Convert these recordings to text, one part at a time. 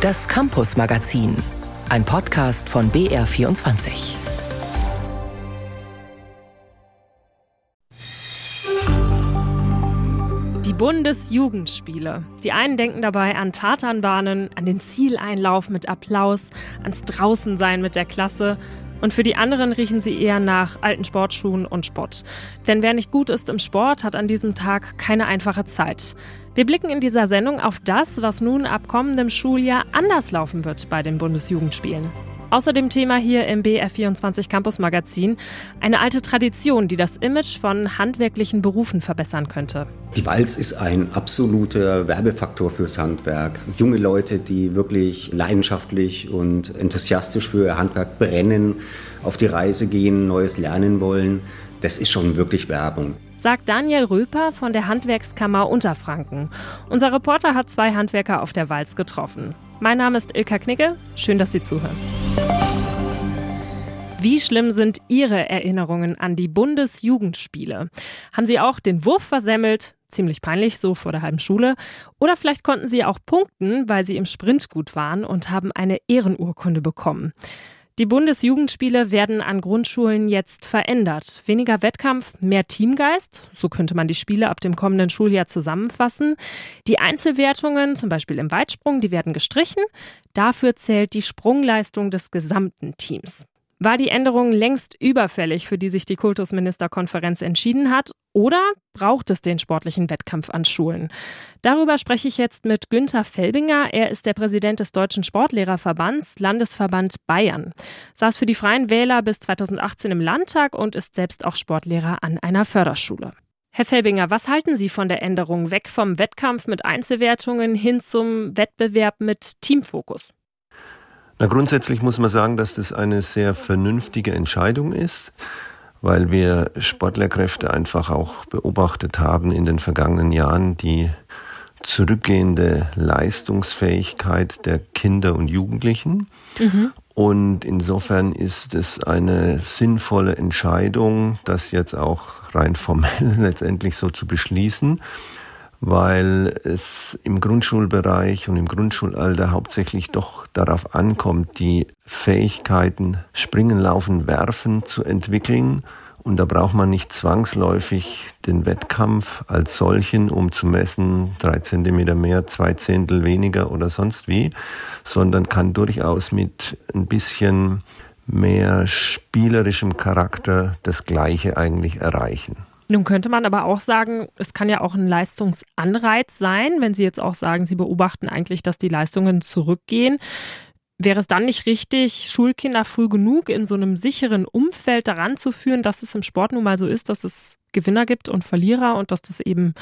Das Campus Magazin, ein Podcast von BR24. Die Bundesjugendspiele. Die einen denken dabei an Tatanbahnen, an den Zieleinlauf mit Applaus, ans Draußensein mit der Klasse. Und für die anderen riechen sie eher nach alten Sportschuhen und Spott. Denn wer nicht gut ist im Sport, hat an diesem Tag keine einfache Zeit. Wir blicken in dieser Sendung auf das, was nun ab kommendem Schuljahr anders laufen wird bei den Bundesjugendspielen. Außerdem Thema hier im BR24 Campus Magazin eine alte Tradition, die das Image von handwerklichen Berufen verbessern könnte. Die Walz ist ein absoluter Werbefaktor fürs Handwerk. Junge Leute, die wirklich leidenschaftlich und enthusiastisch für ihr Handwerk brennen, auf die Reise gehen, Neues lernen wollen, das ist schon wirklich Werbung sagt Daniel Röper von der Handwerkskammer Unterfranken. Unser Reporter hat zwei Handwerker auf der Walz getroffen. Mein Name ist Ilka Knicke. Schön, dass Sie zuhören. Wie schlimm sind Ihre Erinnerungen an die Bundesjugendspiele? Haben Sie auch den Wurf versemmelt? Ziemlich peinlich, so vor der halben Schule. Oder vielleicht konnten Sie auch punkten, weil Sie im Sprint gut waren und haben eine Ehrenurkunde bekommen. Die Bundesjugendspiele werden an Grundschulen jetzt verändert. Weniger Wettkampf, mehr Teamgeist. So könnte man die Spiele ab dem kommenden Schuljahr zusammenfassen. Die Einzelwertungen, zum Beispiel im Weitsprung, die werden gestrichen. Dafür zählt die Sprungleistung des gesamten Teams. War die Änderung längst überfällig, für die sich die Kultusministerkonferenz entschieden hat? Oder braucht es den sportlichen Wettkampf an Schulen? Darüber spreche ich jetzt mit Günther Felbinger. Er ist der Präsident des Deutschen Sportlehrerverbands, Landesverband Bayern. Saß für die Freien Wähler bis 2018 im Landtag und ist selbst auch Sportlehrer an einer Förderschule. Herr Felbinger, was halten Sie von der Änderung weg vom Wettkampf mit Einzelwertungen hin zum Wettbewerb mit Teamfokus? Na, grundsätzlich muss man sagen, dass das eine sehr vernünftige Entscheidung ist, weil wir Sportlerkräfte einfach auch beobachtet haben in den vergangenen Jahren, die zurückgehende Leistungsfähigkeit der Kinder und Jugendlichen. Mhm. Und insofern ist es eine sinnvolle Entscheidung, das jetzt auch rein formell letztendlich so zu beschließen weil es im Grundschulbereich und im Grundschulalter hauptsächlich doch darauf ankommt, die Fähigkeiten Springen, Laufen, Werfen zu entwickeln. Und da braucht man nicht zwangsläufig den Wettkampf als solchen, um zu messen, drei Zentimeter mehr, zwei Zehntel weniger oder sonst wie, sondern kann durchaus mit ein bisschen mehr spielerischem Charakter das Gleiche eigentlich erreichen. Nun könnte man aber auch sagen, es kann ja auch ein Leistungsanreiz sein, wenn Sie jetzt auch sagen, Sie beobachten eigentlich, dass die Leistungen zurückgehen. Wäre es dann nicht richtig, Schulkinder früh genug in so einem sicheren Umfeld daran zu führen, dass es im Sport nun mal so ist, dass es Gewinner gibt und Verlierer und dass das eben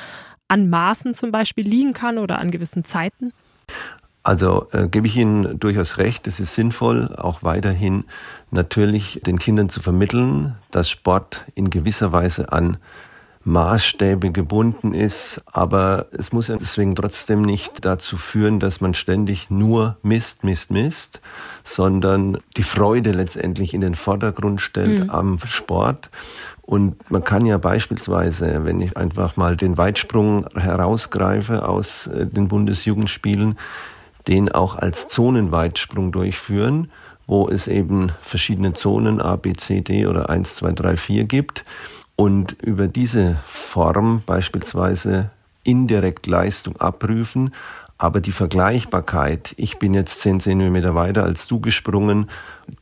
an Maßen zum Beispiel liegen kann oder an gewissen Zeiten? Also äh, gebe ich Ihnen durchaus recht, es ist sinnvoll, auch weiterhin natürlich den Kindern zu vermitteln, dass Sport in gewisser Weise an Maßstäbe gebunden ist, aber es muss ja deswegen trotzdem nicht dazu führen, dass man ständig nur misst, misst, misst, sondern die Freude letztendlich in den Vordergrund stellt mhm. am Sport. Und man kann ja beispielsweise, wenn ich einfach mal den Weitsprung herausgreife aus äh, den Bundesjugendspielen, den auch als Zonenweitsprung durchführen, wo es eben verschiedene Zonen A, B, C, D oder 1, 2, 3, 4 gibt und über diese Form beispielsweise indirekt Leistung abprüfen, aber die Vergleichbarkeit, ich bin jetzt 10 Zentimeter weiter als du gesprungen,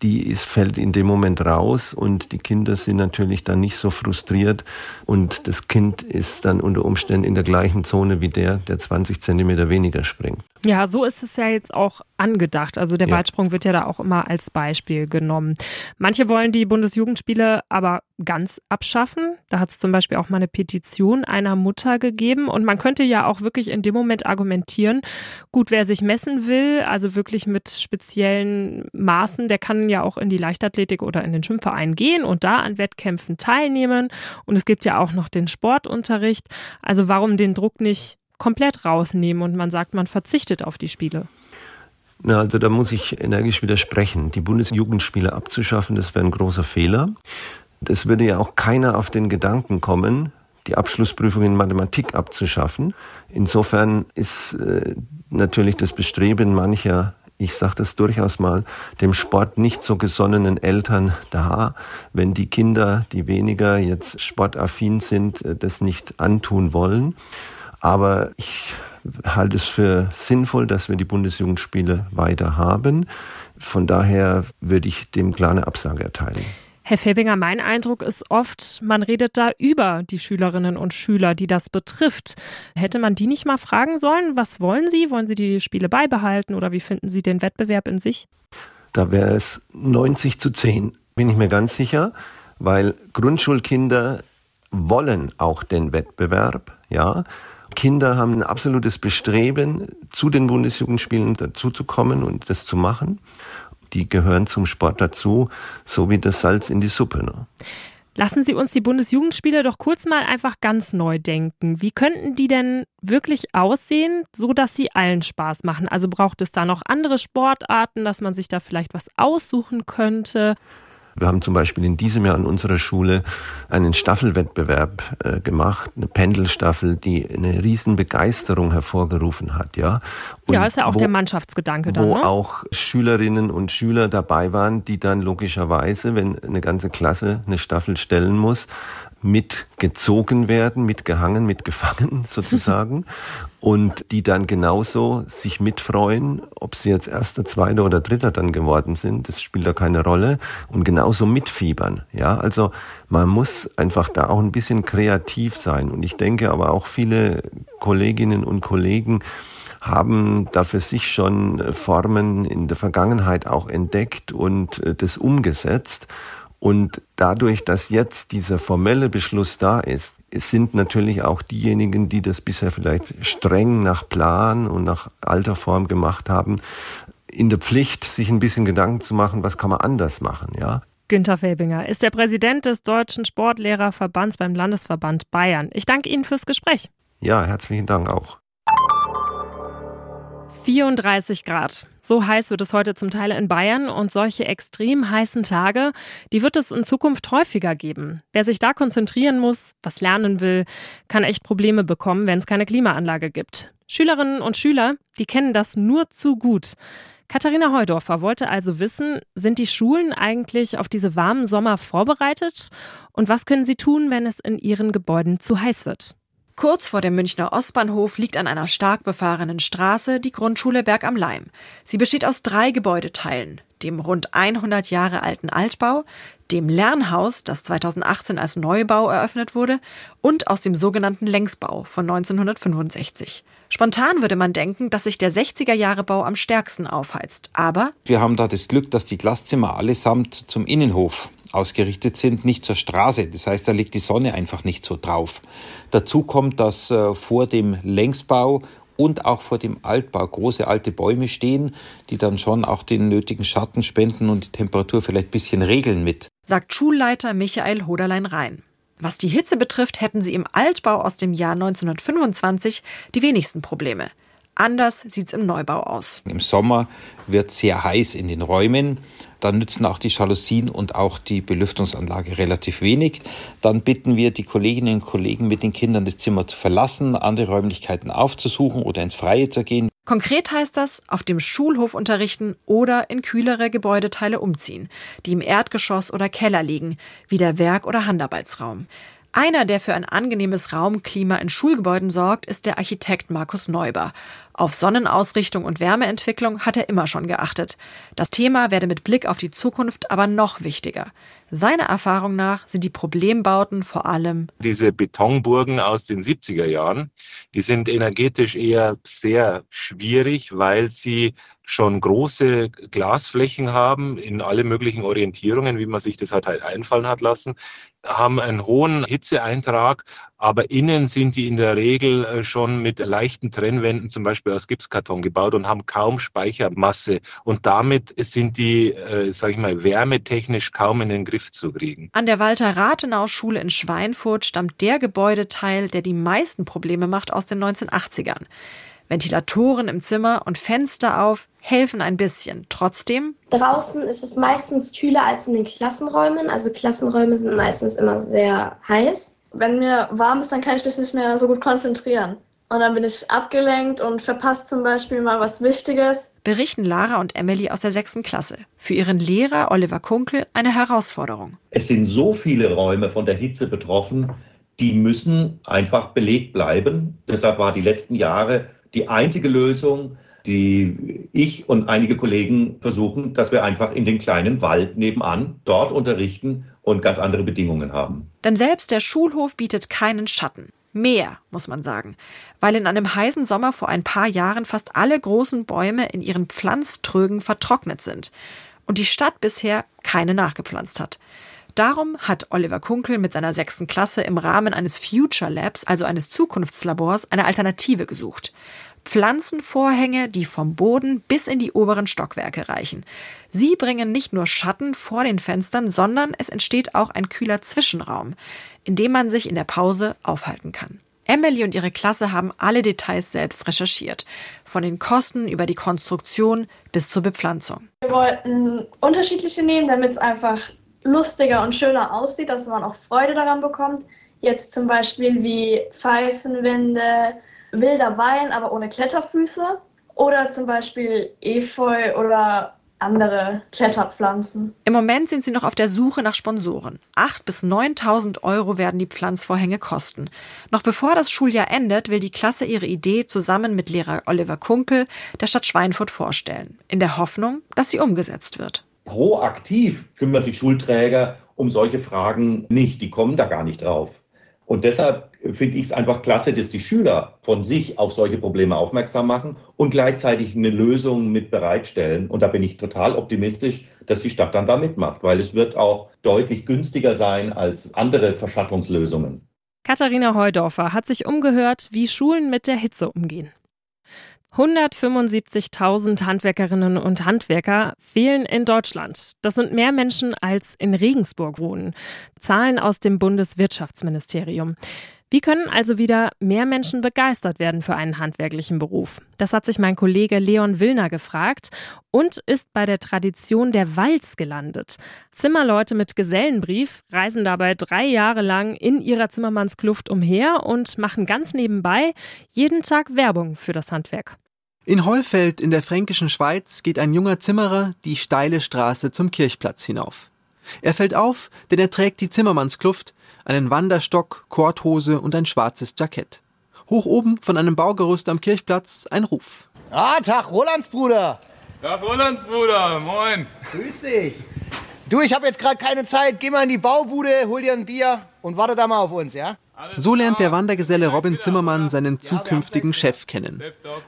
die ist, fällt in dem Moment raus und die Kinder sind natürlich dann nicht so frustriert und das Kind ist dann unter Umständen in der gleichen Zone wie der, der 20 Zentimeter weniger springt. Ja, so ist es ja jetzt auch angedacht. Also der ja. Weitsprung wird ja da auch immer als Beispiel genommen. Manche wollen die Bundesjugendspiele aber ganz abschaffen. Da hat es zum Beispiel auch mal eine Petition einer Mutter gegeben. Und man könnte ja auch wirklich in dem Moment argumentieren, gut, wer sich messen will, also wirklich mit speziellen Maßen, der kann ja auch in die Leichtathletik oder in den Schwimmverein gehen und da an Wettkämpfen teilnehmen. Und es gibt ja auch noch den Sportunterricht. Also warum den Druck nicht komplett rausnehmen und man sagt, man verzichtet auf die Spiele? Na, also da muss ich energisch widersprechen. Die Bundesjugendspiele abzuschaffen, das wäre ein großer Fehler. Es würde ja auch keiner auf den Gedanken kommen, die Abschlussprüfung in Mathematik abzuschaffen. Insofern ist äh, natürlich das Bestreben mancher ich sage das durchaus mal, dem Sport nicht so gesonnenen Eltern da, wenn die Kinder, die weniger jetzt sportaffin sind, äh, das nicht antun wollen. Aber ich halte es für sinnvoll, dass wir die Bundesjugendspiele weiter haben. Von daher würde ich dem klare Absage erteilen. Herr Febinger, mein Eindruck ist oft, man redet da über die Schülerinnen und Schüler, die das betrifft. Hätte man die nicht mal fragen sollen, was wollen sie? Wollen sie die Spiele beibehalten oder wie finden sie den Wettbewerb in sich? Da wäre es 90 zu 10, bin ich mir ganz sicher, weil Grundschulkinder wollen auch den Wettbewerb, ja. Kinder haben ein absolutes Bestreben, zu den Bundesjugendspielen dazuzukommen und das zu machen die gehören zum Sport dazu, so wie das Salz in die Suppe. Ne? Lassen Sie uns die Bundesjugendspiele doch kurz mal einfach ganz neu denken. Wie könnten die denn wirklich aussehen, so dass sie allen Spaß machen? Also braucht es da noch andere Sportarten, dass man sich da vielleicht was aussuchen könnte? Wir haben zum Beispiel in diesem Jahr an unserer Schule einen Staffelwettbewerb äh, gemacht, eine Pendelstaffel, die eine riesen Begeisterung hervorgerufen hat, ja. Und ja, ist ja auch wo, der Mannschaftsgedanke dann, Wo ne? auch Schülerinnen und Schüler dabei waren, die dann logischerweise, wenn eine ganze Klasse eine Staffel stellen muss, mitgezogen werden, mitgehangen, mitgefangen sozusagen und die dann genauso sich mitfreuen, ob sie jetzt erster, zweiter oder dritter dann geworden sind, das spielt da keine Rolle und genauso mitfiebern. Ja, also man muss einfach da auch ein bisschen kreativ sein und ich denke aber auch viele Kolleginnen und Kollegen haben da für sich schon Formen in der Vergangenheit auch entdeckt und äh, das umgesetzt. Und dadurch, dass jetzt dieser formelle Beschluss da ist, sind natürlich auch diejenigen, die das bisher vielleicht streng nach Plan und nach alter Form gemacht haben, in der Pflicht, sich ein bisschen Gedanken zu machen, was kann man anders machen, ja. Günter Felbinger ist der Präsident des Deutschen Sportlehrerverbands beim Landesverband Bayern. Ich danke Ihnen fürs Gespräch. Ja, herzlichen Dank auch. 34 Grad. So heiß wird es heute zum Teil in Bayern und solche extrem heißen Tage, die wird es in Zukunft häufiger geben. Wer sich da konzentrieren muss, was lernen will, kann echt Probleme bekommen, wenn es keine Klimaanlage gibt. Schülerinnen und Schüler, die kennen das nur zu gut. Katharina Heudorfer wollte also wissen, sind die Schulen eigentlich auf diese warmen Sommer vorbereitet? Und was können sie tun, wenn es in ihren Gebäuden zu heiß wird? Kurz vor dem Münchner Ostbahnhof liegt an einer stark befahrenen Straße die Grundschule Berg am Leim. Sie besteht aus drei Gebäudeteilen. Dem rund 100 Jahre alten Altbau, dem Lernhaus, das 2018 als Neubau eröffnet wurde, und aus dem sogenannten Längsbau von 1965. Spontan würde man denken, dass sich der 60er Jahre Bau am stärksten aufheizt. Aber wir haben da das Glück, dass die Glaszimmer allesamt zum Innenhof ausgerichtet sind, nicht zur Straße. Das heißt, da liegt die Sonne einfach nicht so drauf. Dazu kommt, dass äh, vor dem Längsbau und auch vor dem Altbau große alte Bäume stehen, die dann schon auch den nötigen Schatten spenden und die Temperatur vielleicht ein bisschen regeln mit. Sagt Schulleiter Michael Hoderlein-Rhein. Was die Hitze betrifft, hätten sie im Altbau aus dem Jahr 1925 die wenigsten Probleme. Anders sieht's im Neubau aus. Im Sommer wird sehr heiß in den Räumen. Dann nützen auch die Jalousien und auch die Belüftungsanlage relativ wenig. Dann bitten wir die Kolleginnen und Kollegen mit den Kindern das Zimmer zu verlassen, andere Räumlichkeiten aufzusuchen oder ins Freie zu gehen. Konkret heißt das, auf dem Schulhof unterrichten oder in kühlere Gebäudeteile umziehen, die im Erdgeschoss oder Keller liegen, wie der Werk- oder Handarbeitsraum. Einer, der für ein angenehmes Raumklima in Schulgebäuden sorgt, ist der Architekt Markus Neuber. Auf Sonnenausrichtung und Wärmeentwicklung hat er immer schon geachtet. Das Thema werde mit Blick auf die Zukunft aber noch wichtiger. Seiner Erfahrung nach sind die Problembauten vor allem diese Betonburgen aus den 70er Jahren. Die sind energetisch eher sehr schwierig, weil sie schon große Glasflächen haben in alle möglichen Orientierungen, wie man sich das halt, halt einfallen hat lassen, haben einen hohen Hitzeeintrag, aber innen sind die in der Regel äh, schon mit leichten Trennwänden zum Beispiel aus Gipskarton gebaut und haben kaum Speichermasse und damit sind die, äh, sage ich mal, wärmetechnisch kaum in den Griff zu kriegen. An der Walter-Rathenau-Schule in Schweinfurt stammt der Gebäudeteil, der die meisten Probleme macht, aus den 1980ern. Ventilatoren im Zimmer und Fenster auf helfen ein bisschen. Trotzdem. Draußen ist es meistens kühler als in den Klassenräumen. Also Klassenräume sind meistens immer sehr heiß. Wenn mir warm ist, dann kann ich mich nicht mehr so gut konzentrieren. und dann bin ich abgelenkt und verpasse zum Beispiel mal was Wichtiges. Berichten Lara und Emily aus der sechsten Klasse. Für ihren Lehrer Oliver Kunkel eine Herausforderung. Es sind so viele Räume von der Hitze betroffen, die müssen einfach belegt bleiben. Deshalb war die letzten Jahre die einzige Lösung, die ich und einige Kollegen versuchen, dass wir einfach in den kleinen Wald nebenan dort unterrichten und ganz andere Bedingungen haben. Denn selbst der Schulhof bietet keinen Schatten. Mehr, muss man sagen, weil in einem heißen Sommer vor ein paar Jahren fast alle großen Bäume in ihren Pflanztrögen vertrocknet sind und die Stadt bisher keine nachgepflanzt hat. Darum hat Oliver Kunkel mit seiner sechsten Klasse im Rahmen eines Future Labs, also eines Zukunftslabors, eine Alternative gesucht. Pflanzenvorhänge, die vom Boden bis in die oberen Stockwerke reichen. Sie bringen nicht nur Schatten vor den Fenstern, sondern es entsteht auch ein kühler Zwischenraum, in dem man sich in der Pause aufhalten kann. Emily und ihre Klasse haben alle Details selbst recherchiert. Von den Kosten über die Konstruktion bis zur Bepflanzung. Wir wollten unterschiedliche nehmen, damit es einfach lustiger und schöner aussieht, dass man auch Freude daran bekommt. Jetzt zum Beispiel wie Pfeifenwände, wilder Wein, aber ohne Kletterfüße. Oder zum Beispiel Efeu oder andere Kletterpflanzen. Im Moment sind sie noch auf der Suche nach Sponsoren. 8.000 bis 9.000 Euro werden die Pflanzvorhänge kosten. Noch bevor das Schuljahr endet, will die Klasse ihre Idee zusammen mit Lehrer Oliver Kunkel der Stadt Schweinfurt vorstellen, in der Hoffnung, dass sie umgesetzt wird. Proaktiv kümmern sich Schulträger um solche Fragen nicht. Die kommen da gar nicht drauf. Und deshalb finde ich es einfach klasse, dass die Schüler von sich auf solche Probleme aufmerksam machen und gleichzeitig eine Lösung mit bereitstellen. Und da bin ich total optimistisch, dass die Stadt dann da mitmacht, weil es wird auch deutlich günstiger sein als andere Verschattungslösungen. Katharina Heudorfer hat sich umgehört, wie Schulen mit der Hitze umgehen. 175.000 Handwerkerinnen und Handwerker fehlen in Deutschland. Das sind mehr Menschen als in Regensburg wohnen. Zahlen aus dem Bundeswirtschaftsministerium. Wie können also wieder mehr Menschen begeistert werden für einen handwerklichen Beruf? Das hat sich mein Kollege Leon Willner gefragt und ist bei der Tradition der Walz gelandet. Zimmerleute mit Gesellenbrief reisen dabei drei Jahre lang in ihrer Zimmermannskluft umher und machen ganz nebenbei jeden Tag Werbung für das Handwerk. In Hollfeld in der fränkischen Schweiz geht ein junger Zimmerer die steile Straße zum Kirchplatz hinauf. Er fällt auf, denn er trägt die Zimmermannskluft, einen Wanderstock, Korthose und ein schwarzes Jackett. Hoch oben von einem Baugerüst am Kirchplatz ein Ruf. Ah, Tag, Rolandsbruder. Tag, Rolandsbruder, moin. Grüß dich. Du, ich habe jetzt gerade keine Zeit. Geh mal in die Baubude, hol dir ein Bier und warte da mal auf uns, ja? So lernt der Wandergeselle Robin Zimmermann seinen zukünftigen Chef kennen.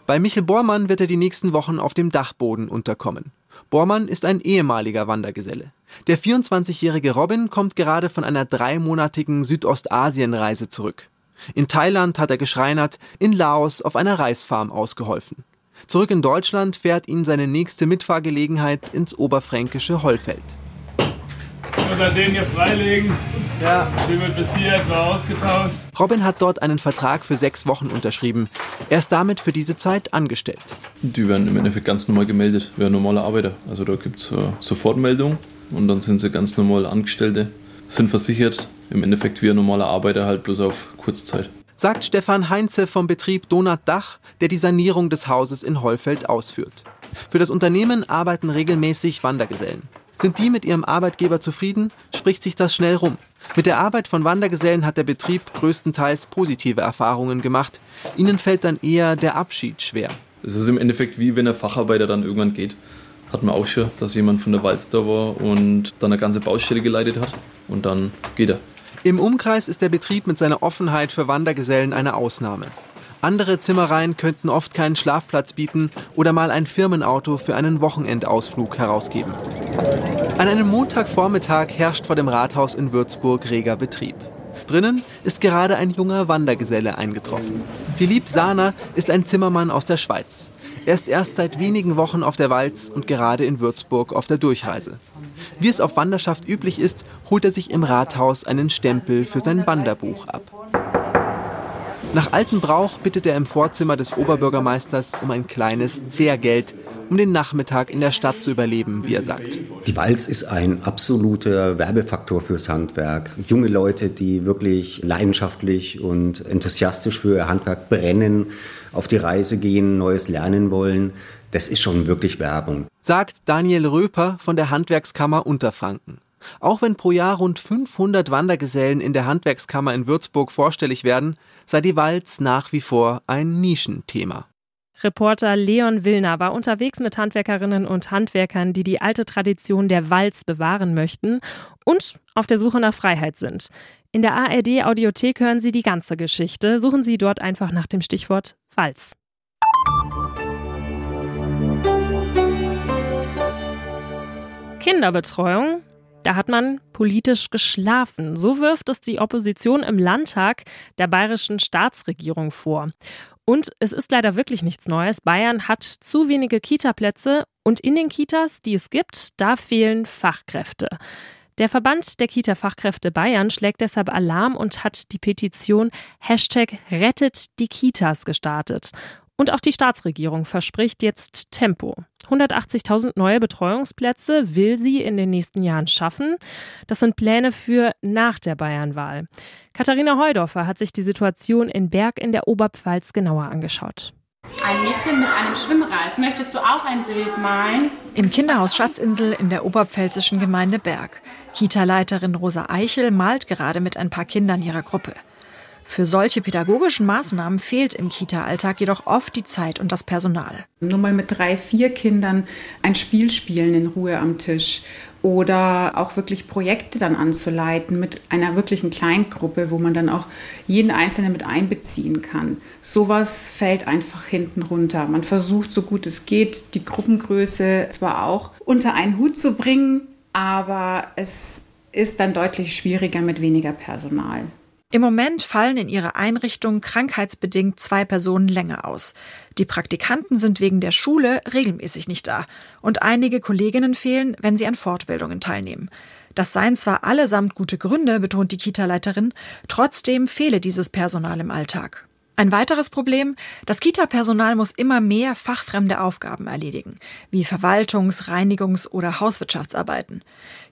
Bei Michel Bormann wird er die nächsten Wochen auf dem Dachboden unterkommen. Bormann ist ein ehemaliger Wandergeselle. Der 24-jährige Robin kommt gerade von einer dreimonatigen Südostasienreise zurück. In Thailand hat er geschreinert, in Laos auf einer Reisfarm ausgeholfen. Zurück in Deutschland fährt ihn seine nächste Mitfahrgelegenheit ins oberfränkische Hollfeld. Oder den hier freilegen. Ja. Die wird bis hier etwa ausgetauscht. Robin hat dort einen Vertrag für sechs Wochen unterschrieben. Er ist damit für diese Zeit angestellt. Die werden im Endeffekt ganz normal gemeldet, wie ein normaler Arbeiter. Also da gibt es äh, Sofortmeldung und dann sind sie ganz normal Angestellte, sind versichert. Im Endeffekt wie ein normaler Arbeiter, halt bloß auf Kurzzeit. Sagt Stefan Heinze vom Betrieb Donat Dach, der die Sanierung des Hauses in Hollfeld ausführt. Für das Unternehmen arbeiten regelmäßig Wandergesellen. Sind die mit ihrem Arbeitgeber zufrieden, spricht sich das schnell rum. Mit der Arbeit von Wandergesellen hat der Betrieb größtenteils positive Erfahrungen gemacht. Ihnen fällt dann eher der Abschied schwer. Es ist im Endeffekt wie wenn ein Facharbeiter dann irgendwann geht. Hat man auch schon, dass jemand von der Walz da war und dann eine ganze Baustelle geleitet hat und dann geht er. Im Umkreis ist der Betrieb mit seiner Offenheit für Wandergesellen eine Ausnahme. Andere Zimmereien könnten oft keinen Schlafplatz bieten oder mal ein Firmenauto für einen Wochenendausflug herausgeben. An einem Montagvormittag herrscht vor dem Rathaus in Würzburg reger Betrieb. Drinnen ist gerade ein junger Wandergeselle eingetroffen. Philipp Sahner ist ein Zimmermann aus der Schweiz. Er ist erst seit wenigen Wochen auf der Walz und gerade in Würzburg auf der Durchreise. Wie es auf Wanderschaft üblich ist, holt er sich im Rathaus einen Stempel für sein Wanderbuch ab. Nach altem Brauch bittet er im Vorzimmer des Oberbürgermeisters um ein kleines Zehrgeld um den Nachmittag in der Stadt zu überleben, wie er sagt. Die Walz ist ein absoluter Werbefaktor fürs Handwerk. Junge Leute, die wirklich leidenschaftlich und enthusiastisch für Handwerk brennen, auf die Reise gehen, Neues lernen wollen. Das ist schon wirklich Werbung. Sagt Daniel Röper von der Handwerkskammer Unterfranken. Auch wenn pro Jahr rund 500 Wandergesellen in der Handwerkskammer in Würzburg vorstellig werden, sei die Walz nach wie vor ein Nischenthema. Reporter Leon Willner war unterwegs mit Handwerkerinnen und Handwerkern, die die alte Tradition der Walz bewahren möchten und auf der Suche nach Freiheit sind. In der ARD Audiothek hören Sie die ganze Geschichte. Suchen Sie dort einfach nach dem Stichwort Walz. Kinderbetreuung da hat man politisch geschlafen. So wirft es die Opposition im Landtag der bayerischen Staatsregierung vor. Und es ist leider wirklich nichts Neues. Bayern hat zu wenige Kitaplätze und in den Kitas, die es gibt, da fehlen Fachkräfte. Der Verband der Kita-Fachkräfte Bayern schlägt deshalb Alarm und hat die Petition Hashtag Rettet die Kitas gestartet. Und auch die Staatsregierung verspricht jetzt Tempo. 180.000 neue Betreuungsplätze will sie in den nächsten Jahren schaffen. Das sind Pläne für nach der Bayernwahl. Katharina Heudorfer hat sich die Situation in Berg in der Oberpfalz genauer angeschaut. Ein Mädchen mit einem Schwimmrad. Möchtest du auch ein Bild malen? Im Kinderhaus Schatzinsel in der oberpfälzischen Gemeinde Berg. Kita-Leiterin Rosa Eichel malt gerade mit ein paar Kindern ihrer Gruppe. Für solche pädagogischen Maßnahmen fehlt im Kita-Alltag jedoch oft die Zeit und das Personal. Nur mal mit drei, vier Kindern ein Spiel spielen in Ruhe am Tisch oder auch wirklich Projekte dann anzuleiten mit einer wirklichen Kleingruppe, wo man dann auch jeden Einzelnen mit einbeziehen kann. Sowas fällt einfach hinten runter. Man versucht, so gut es geht, die Gruppengröße zwar auch unter einen Hut zu bringen, aber es ist dann deutlich schwieriger mit weniger Personal. Im Moment fallen in ihrer Einrichtung krankheitsbedingt zwei Personen länger aus. Die Praktikanten sind wegen der Schule regelmäßig nicht da und einige Kolleginnen fehlen, wenn sie an Fortbildungen teilnehmen. Das seien zwar allesamt gute Gründe, betont die Kita-Leiterin, trotzdem fehle dieses Personal im Alltag. Ein weiteres Problem, das Kita-Personal muss immer mehr fachfremde Aufgaben erledigen, wie Verwaltungs-, Reinigungs- oder Hauswirtschaftsarbeiten.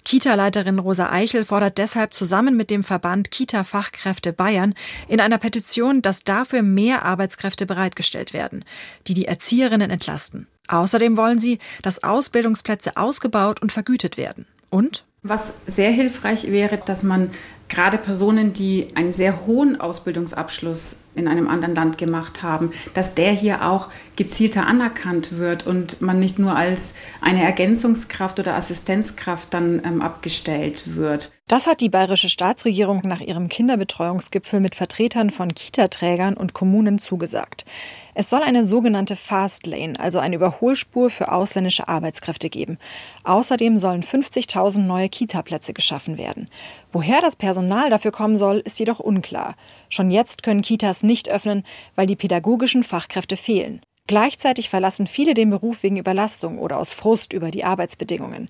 Kita-Leiterin Rosa Eichel fordert deshalb zusammen mit dem Verband Kita-Fachkräfte Bayern in einer Petition, dass dafür mehr Arbeitskräfte bereitgestellt werden, die die Erzieherinnen entlasten. Außerdem wollen sie, dass Ausbildungsplätze ausgebaut und vergütet werden. Und was sehr hilfreich wäre, dass man gerade Personen, die einen sehr hohen Ausbildungsabschluss in einem anderen Land gemacht haben, dass der hier auch gezielter anerkannt wird und man nicht nur als eine Ergänzungskraft oder Assistenzkraft dann ähm, abgestellt wird. Das hat die bayerische Staatsregierung nach ihrem Kinderbetreuungsgipfel mit Vertretern von Kita-Trägern und Kommunen zugesagt. Es soll eine sogenannte Fast Lane, also eine Überholspur für ausländische Arbeitskräfte geben. Außerdem sollen 50.000 neue Kita-Plätze geschaffen werden. Woher das Personal dafür kommen soll, ist jedoch unklar. Schon jetzt können Kitas nicht öffnen, weil die pädagogischen Fachkräfte fehlen. Gleichzeitig verlassen viele den Beruf wegen Überlastung oder aus Frust über die Arbeitsbedingungen.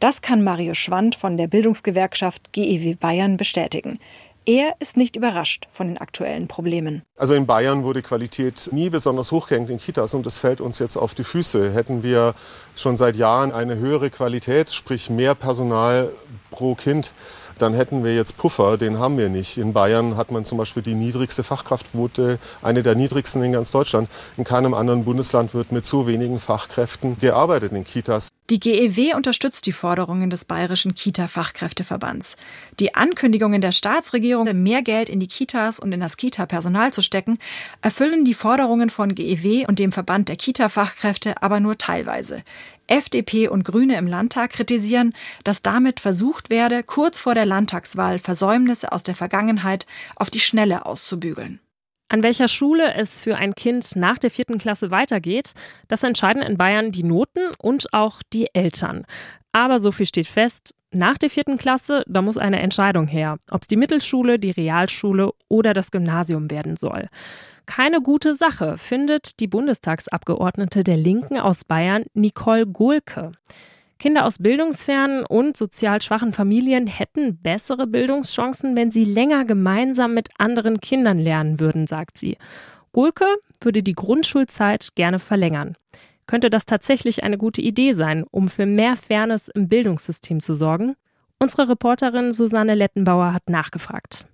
Das kann Mario Schwand von der Bildungsgewerkschaft GEW Bayern bestätigen. Er ist nicht überrascht von den aktuellen Problemen. Also in Bayern wurde Qualität nie besonders hochgehängt in Kitas und das fällt uns jetzt auf die Füße. Hätten wir schon seit Jahren eine höhere Qualität, sprich mehr Personal pro Kind, dann hätten wir jetzt Puffer, den haben wir nicht. In Bayern hat man zum Beispiel die niedrigste Fachkraftquote, eine der niedrigsten in ganz Deutschland. In keinem anderen Bundesland wird mit so wenigen Fachkräften gearbeitet in Kitas. Die GEW unterstützt die Forderungen des Bayerischen Kita-Fachkräfteverbands. Die Ankündigungen der Staatsregierung, mehr Geld in die Kitas und in das Kita-Personal zu stecken, erfüllen die Forderungen von GEW und dem Verband der Kita-Fachkräfte aber nur teilweise. FDP und Grüne im Landtag kritisieren, dass damit versucht werde, kurz vor der Landtagswahl Versäumnisse aus der Vergangenheit auf die Schnelle auszubügeln. An welcher Schule es für ein Kind nach der vierten Klasse weitergeht, das entscheiden in Bayern die Noten und auch die Eltern. Aber so viel steht fest, nach der vierten Klasse, da muss eine Entscheidung her, ob es die Mittelschule, die Realschule oder das Gymnasium werden soll. Keine gute Sache, findet die Bundestagsabgeordnete der Linken aus Bayern, Nicole Gohlke. Kinder aus bildungsfernen und sozial schwachen Familien hätten bessere Bildungschancen, wenn sie länger gemeinsam mit anderen Kindern lernen würden, sagt sie. Gulke würde die Grundschulzeit gerne verlängern. Könnte das tatsächlich eine gute Idee sein, um für mehr Fairness im Bildungssystem zu sorgen? Unsere Reporterin Susanne Lettenbauer hat nachgefragt.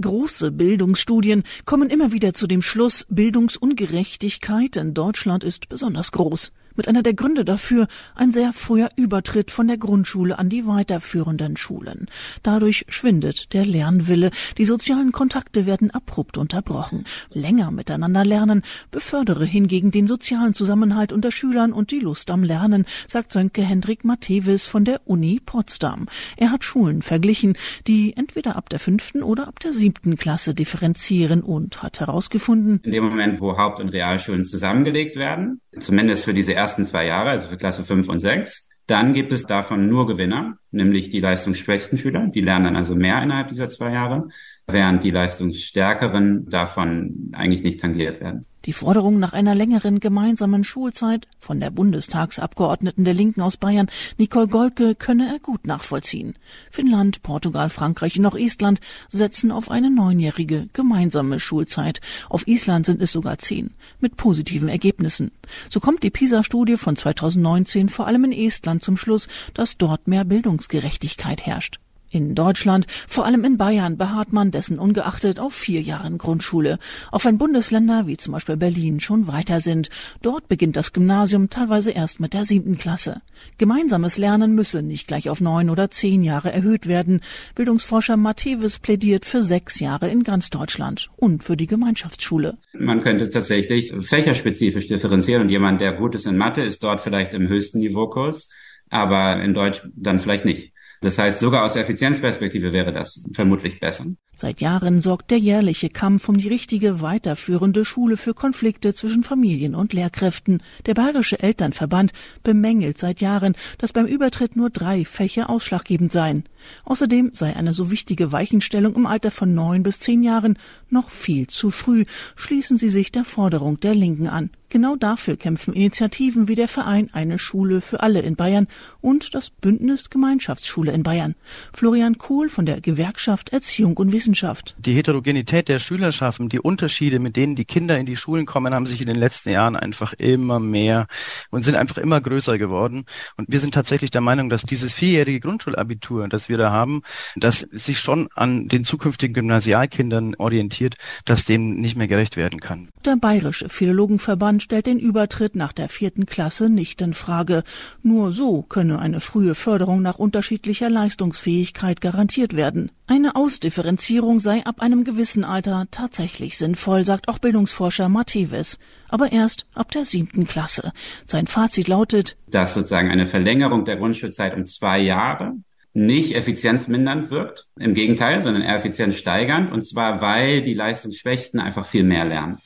Große Bildungsstudien kommen immer wieder zu dem Schluss, Bildungsungerechtigkeit in Deutschland ist besonders groß mit einer der Gründe dafür ein sehr früher Übertritt von der Grundschule an die weiterführenden Schulen. Dadurch schwindet der Lernwille, die sozialen Kontakte werden abrupt unterbrochen. Länger miteinander lernen befördere hingegen den sozialen Zusammenhalt unter Schülern und die Lust am Lernen, sagt Sönke Hendrik Matewis von der Uni Potsdam. Er hat Schulen verglichen, die entweder ab der fünften oder ab der siebten Klasse differenzieren und hat herausgefunden, in dem Moment, wo Haupt- und Realschulen zusammengelegt werden, zumindest für diese ersten zwei Jahre, also für Klasse 5 und 6. Dann gibt es davon nur Gewinner, nämlich die leistungsschwächsten Schüler. Die lernen dann also mehr innerhalb dieser zwei Jahre, während die leistungsstärkeren davon eigentlich nicht tangiert werden. Die Forderung nach einer längeren gemeinsamen Schulzeit von der Bundestagsabgeordneten der Linken aus Bayern, Nicole Golke, könne er gut nachvollziehen. Finnland, Portugal, Frankreich und auch Estland setzen auf eine neunjährige gemeinsame Schulzeit. Auf Island sind es sogar zehn, mit positiven Ergebnissen. So kommt die PISA-Studie von 2019 vor allem in Estland zum Schluss, dass dort mehr Bildungsgerechtigkeit herrscht. In Deutschland, vor allem in Bayern, beharrt man dessen ungeachtet auf vier Jahren Grundschule, auch wenn Bundesländer wie zum Beispiel Berlin schon weiter sind. Dort beginnt das Gymnasium teilweise erst mit der siebten Klasse. Gemeinsames Lernen müsse nicht gleich auf neun oder zehn Jahre erhöht werden. Bildungsforscher Matthäus plädiert für sechs Jahre in ganz Deutschland und für die Gemeinschaftsschule. Man könnte tatsächlich fächerspezifisch differenzieren und jemand, der gut ist in Mathe, ist dort vielleicht im höchsten Niveaukurs, aber in Deutsch dann vielleicht nicht. Das heißt, sogar aus der Effizienzperspektive wäre das vermutlich besser. Seit Jahren sorgt der jährliche Kampf um die richtige weiterführende Schule für Konflikte zwischen Familien und Lehrkräften. Der Bayerische Elternverband bemängelt seit Jahren, dass beim Übertritt nur drei Fächer ausschlaggebend seien. Außerdem sei eine so wichtige Weichenstellung im Alter von neun bis zehn Jahren noch viel zu früh, schließen sie sich der Forderung der Linken an. Genau dafür kämpfen Initiativen wie der Verein Eine Schule für alle in Bayern und das Bündnis Gemeinschaftsschule in Bayern. Florian Kohl von der Gewerkschaft Erziehung und Wissenschaft. Die Heterogenität der Schülerschaften, die Unterschiede, mit denen die Kinder in die Schulen kommen, haben sich in den letzten Jahren einfach immer mehr und sind einfach immer größer geworden. Und wir sind tatsächlich der Meinung, dass dieses vierjährige Grundschulabitur, das wir da haben, das sich schon an den zukünftigen Gymnasialkindern orientiert, dass dem nicht mehr gerecht werden kann. Der Bayerische Philologenverband stellt den Übertritt nach der vierten Klasse nicht in Frage. Nur so könne eine frühe Förderung nach unterschiedlicher Leistungsfähigkeit garantiert werden. Eine Ausdifferenzierung sei ab einem gewissen Alter tatsächlich sinnvoll, sagt auch Bildungsforscher Matthäus. Aber erst ab der siebten Klasse. Sein Fazit lautet, dass sozusagen eine Verlängerung der Grundschulzeit um zwei Jahre nicht effizienzmindernd wirkt, im Gegenteil, sondern eher effizienzsteigernd, und zwar weil die Leistungsschwächsten einfach viel mehr lernen.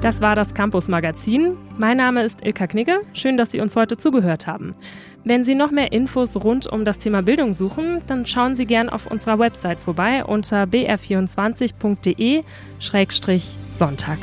Das war das Campus Magazin. Mein Name ist Ilka Knigge. Schön, dass Sie uns heute zugehört haben. Wenn Sie noch mehr Infos rund um das Thema Bildung suchen, dann schauen Sie gern auf unserer Website vorbei unter br24.de-sonntag.